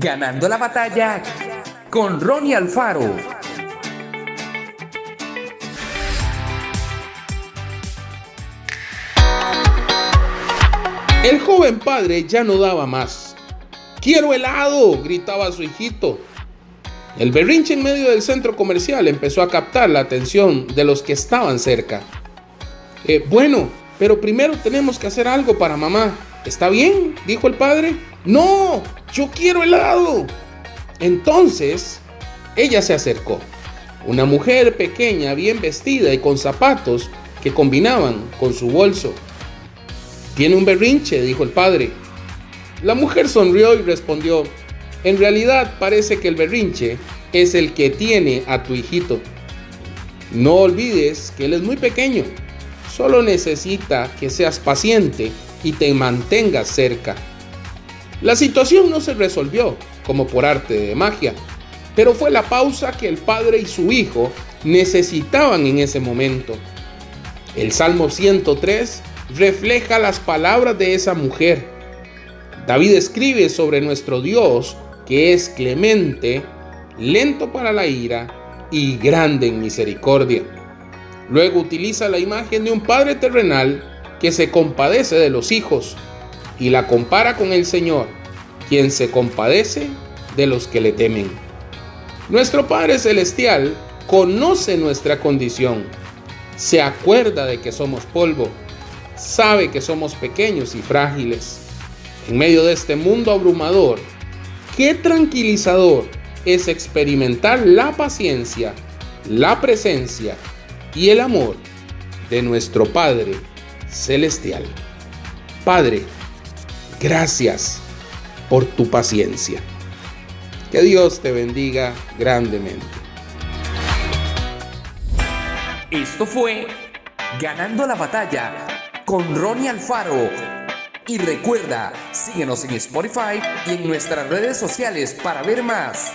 Ganando la batalla con Ronnie Alfaro. El joven padre ya no daba más. ¡Quiero helado! gritaba su hijito. El berrinche en medio del centro comercial empezó a captar la atención de los que estaban cerca. Eh, bueno, pero primero tenemos que hacer algo para mamá. ¿Está bien? dijo el padre. No, yo quiero helado. Entonces, ella se acercó. Una mujer pequeña, bien vestida y con zapatos que combinaban con su bolso. Tiene un berrinche, dijo el padre. La mujer sonrió y respondió, en realidad parece que el berrinche es el que tiene a tu hijito. No olvides que él es muy pequeño, solo necesita que seas paciente y te mantengas cerca. La situación no se resolvió como por arte de magia, pero fue la pausa que el padre y su hijo necesitaban en ese momento. El Salmo 103 refleja las palabras de esa mujer. David escribe sobre nuestro Dios que es clemente, lento para la ira y grande en misericordia. Luego utiliza la imagen de un padre terrenal que se compadece de los hijos y la compara con el Señor, quien se compadece de los que le temen. Nuestro Padre Celestial conoce nuestra condición, se acuerda de que somos polvo sabe que somos pequeños y frágiles. En medio de este mundo abrumador, qué tranquilizador es experimentar la paciencia, la presencia y el amor de nuestro Padre Celestial. Padre, gracias por tu paciencia. Que Dios te bendiga grandemente. Esto fue Ganando la batalla con Ronnie Alfaro. Y recuerda, síguenos en Spotify y en nuestras redes sociales para ver más.